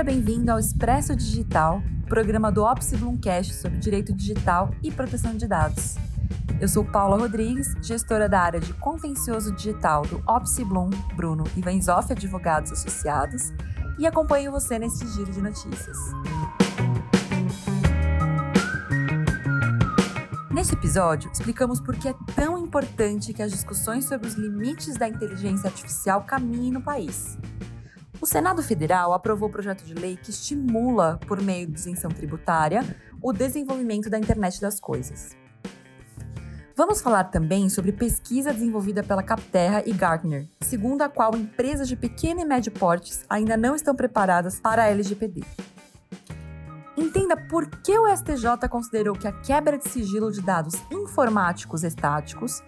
Seja bem-vindo ao Expresso Digital, programa do Opsi Bloomcast sobre direito digital e proteção de dados. Eu sou Paula Rodrigues, gestora da área de contencioso digital do Opsi Bloom, Bruno e Vanzoff Advogados Associados, e acompanho você neste giro de notícias. Neste episódio, explicamos por que é tão importante que as discussões sobre os limites da inteligência artificial caminhem no país. O Senado Federal aprovou o projeto de lei que estimula, por meio de isenção tributária, o desenvolvimento da internet das coisas. Vamos falar também sobre pesquisa desenvolvida pela Capterra e Gartner, segundo a qual empresas de pequeno e médio portes ainda não estão preparadas para a LGPD. Entenda por que o STJ considerou que a quebra de sigilo de dados informáticos estáticos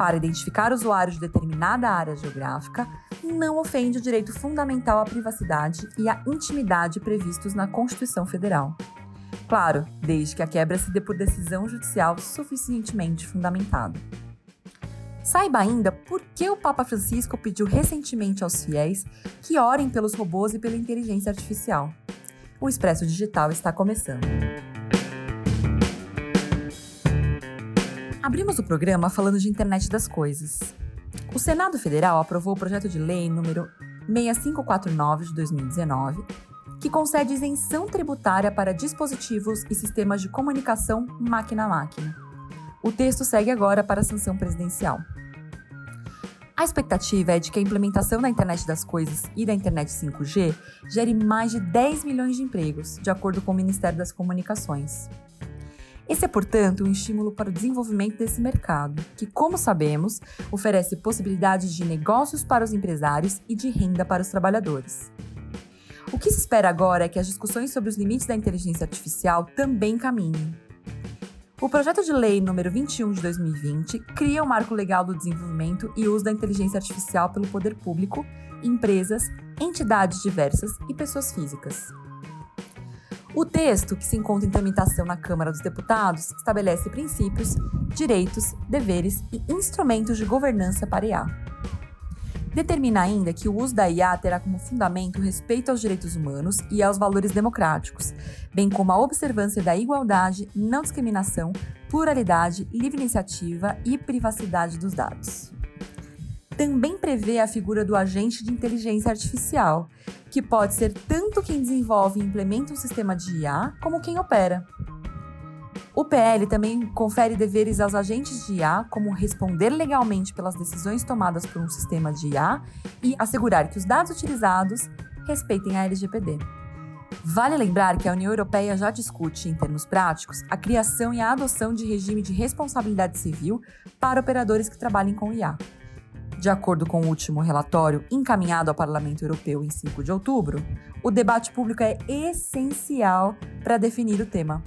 para identificar usuários de determinada área geográfica não ofende o direito fundamental à privacidade e à intimidade previstos na Constituição Federal. Claro, desde que a quebra se dê por decisão judicial suficientemente fundamentada. Saiba ainda por que o Papa Francisco pediu recentemente aos fiéis que orem pelos robôs e pela inteligência artificial. O Expresso Digital está começando. Abrimos o programa falando de internet das coisas. O Senado Federal aprovou o projeto de lei número 6549 de 2019, que concede isenção tributária para dispositivos e sistemas de comunicação máquina a máquina. O texto segue agora para a sanção presidencial. A expectativa é de que a implementação da internet das coisas e da internet 5G gere mais de 10 milhões de empregos, de acordo com o Ministério das Comunicações. Esse é, portanto, um estímulo para o desenvolvimento desse mercado, que, como sabemos, oferece possibilidades de negócios para os empresários e de renda para os trabalhadores. O que se espera agora é que as discussões sobre os limites da inteligência artificial também caminhem. O projeto de lei número 21 de 2020 cria o um marco legal do desenvolvimento e uso da inteligência artificial pelo poder público, empresas, entidades diversas e pessoas físicas. O texto, que se encontra em tramitação na Câmara dos Deputados, estabelece princípios, direitos, deveres e instrumentos de governança para IA. Determina ainda que o uso da IA terá como fundamento o respeito aos direitos humanos e aos valores democráticos, bem como a observância da igualdade, não discriminação, pluralidade, livre iniciativa e privacidade dos dados também prevê a figura do agente de inteligência artificial, que pode ser tanto quem desenvolve e implementa um sistema de IA, como quem opera. O PL também confere deveres aos agentes de IA, como responder legalmente pelas decisões tomadas por um sistema de IA e assegurar que os dados utilizados respeitem a LGPD. Vale lembrar que a União Europeia já discute, em termos práticos, a criação e a adoção de regime de responsabilidade civil para operadores que trabalhem com IA. De acordo com o último relatório encaminhado ao Parlamento Europeu em 5 de outubro, o debate público é essencial para definir o tema,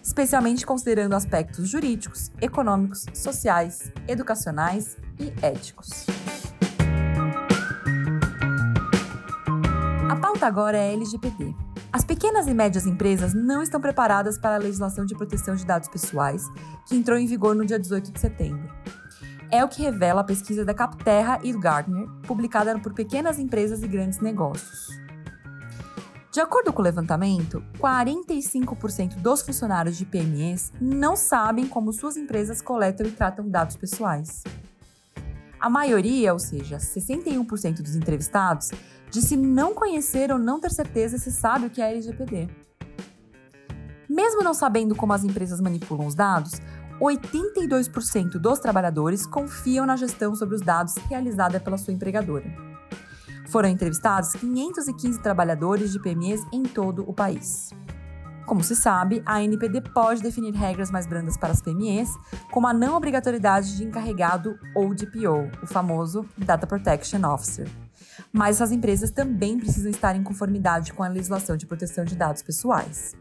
especialmente considerando aspectos jurídicos, econômicos, sociais, educacionais e éticos. A pauta agora é LGPD. As pequenas e médias empresas não estão preparadas para a legislação de proteção de dados pessoais, que entrou em vigor no dia 18 de setembro. É o que revela a pesquisa da Capterra e do Gartner, publicada por pequenas empresas e grandes negócios. De acordo com o levantamento, 45% dos funcionários de PMEs não sabem como suas empresas coletam e tratam dados pessoais. A maioria, ou seja, 61% dos entrevistados, disse não conhecer ou não ter certeza se sabe o que é LGPD. Mesmo não sabendo como as empresas manipulam os dados, 82% dos trabalhadores confiam na gestão sobre os dados realizada pela sua empregadora. Foram entrevistados 515 trabalhadores de PMEs em todo o país. Como se sabe, a NPD pode definir regras mais brandas para as PMEs, como a não obrigatoriedade de encarregado ou DPO, o famoso Data Protection Officer. Mas essas empresas também precisam estar em conformidade com a legislação de proteção de dados pessoais.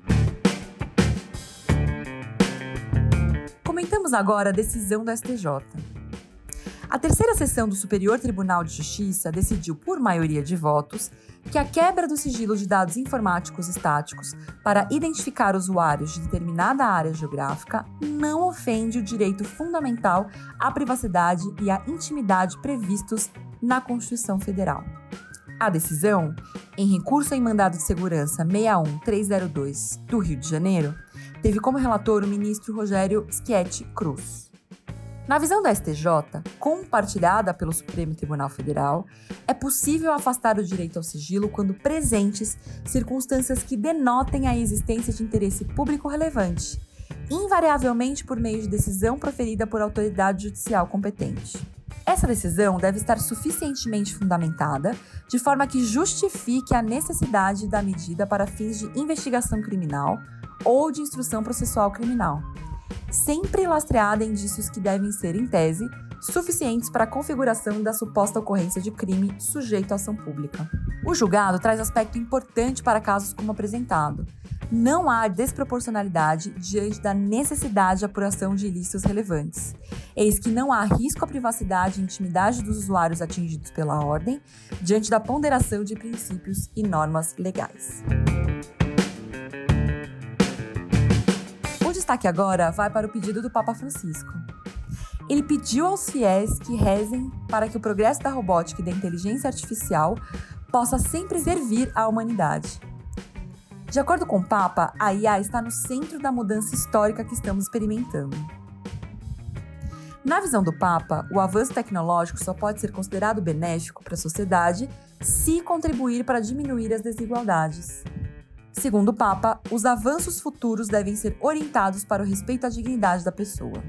Agora a decisão do STJ. A terceira sessão do Superior Tribunal de Justiça decidiu, por maioria de votos, que a quebra do sigilo de dados informáticos estáticos para identificar usuários de determinada área geográfica não ofende o direito fundamental à privacidade e à intimidade previstos na Constituição Federal. A decisão, em recurso em mandado de segurança 61302 do Rio de Janeiro, teve como relator o ministro Rogério Schietti Cruz. Na visão da STJ, compartilhada pelo Supremo Tribunal Federal, é possível afastar o direito ao sigilo quando presentes circunstâncias que denotem a existência de interesse público relevante, invariavelmente por meio de decisão proferida por autoridade judicial competente. Essa decisão deve estar suficientemente fundamentada, de forma que justifique a necessidade da medida para fins de investigação criminal ou de instrução processual criminal, sempre lastreada em indícios que devem ser, em tese, suficientes para a configuração da suposta ocorrência de crime sujeito à ação pública. O julgado traz aspecto importante para casos como apresentado, não há desproporcionalidade diante da necessidade de apuração de ilícitos relevantes. Eis que não há risco à privacidade e intimidade dos usuários atingidos pela ordem, diante da ponderação de princípios e normas legais. Destaque agora vai para o pedido do Papa Francisco. Ele pediu aos fiéis que rezem para que o progresso da robótica e da inteligência artificial possa sempre servir à humanidade de acordo com o Papa, a IA está no centro da mudança histórica que estamos experimentando. Na visão do Papa, o avanço tecnológico só pode ser considerado benéfico para a sociedade se contribuir para diminuir as desigualdades. Segundo o Papa, os avanços futuros devem ser orientados para o respeito à dignidade da pessoa.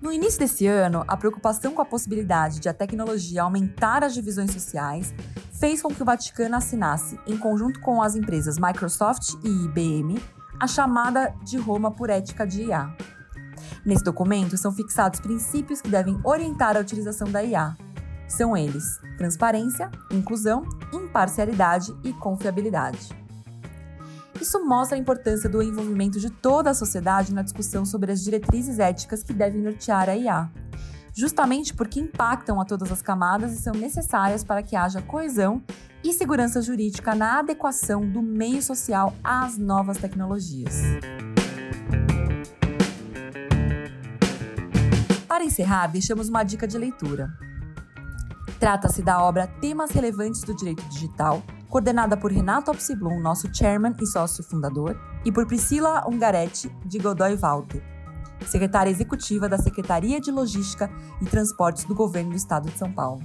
No início desse ano, a preocupação com a possibilidade de a tecnologia aumentar as divisões sociais fez com que o Vaticano assinasse, em conjunto com as empresas Microsoft e IBM, a chamada de Roma por Ética de IA. Nesse documento são fixados princípios que devem orientar a utilização da IA. São eles: transparência, inclusão, imparcialidade e confiabilidade. Isso mostra a importância do envolvimento de toda a sociedade na discussão sobre as diretrizes éticas que devem nortear a IA justamente porque impactam a todas as camadas e são necessárias para que haja coesão e segurança jurídica na adequação do meio social às novas tecnologias. Para encerrar, deixamos uma dica de leitura. Trata-se da obra Temas Relevantes do Direito Digital, coordenada por Renato Opsiblum, nosso chairman e sócio fundador, e por Priscila Ungaretti, de Godoy Walter, secretária executiva da Secretaria de Logística e Transportes do Governo do Estado de São Paulo.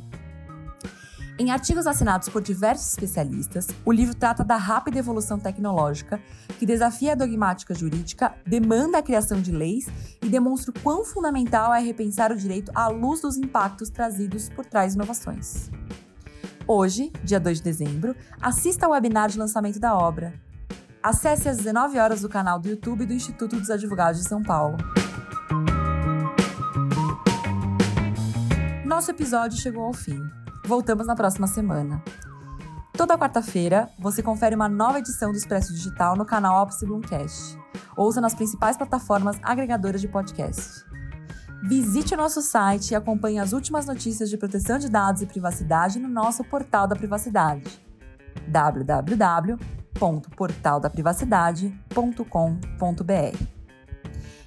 Em artigos assinados por diversos especialistas, o livro trata da rápida evolução tecnológica que desafia a dogmática jurídica, demanda a criação de leis e demonstra o quão fundamental é repensar o direito à luz dos impactos trazidos por trás inovações. Hoje, dia 2 de dezembro, assista ao webinar de lançamento da obra. Acesse às 19 horas o canal do YouTube do Instituto dos Advogados de São Paulo. Nosso episódio chegou ao fim. Voltamos na próxima semana. Toda quarta-feira, você confere uma nova edição do Expresso Digital no canal Opsilumcast. Ouça nas principais plataformas agregadoras de podcast. Visite o nosso site e acompanhe as últimas notícias de proteção de dados e privacidade no nosso portal da privacidade www.portaldaprivacidade.com.br.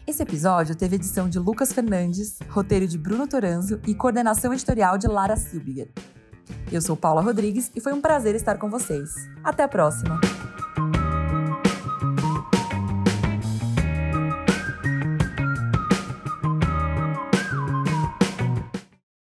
Esse episódio teve edição de Lucas Fernandes, roteiro de Bruno Toranzo e coordenação editorial de Lara Silbiger. Eu sou Paula Rodrigues e foi um prazer estar com vocês. Até a próxima!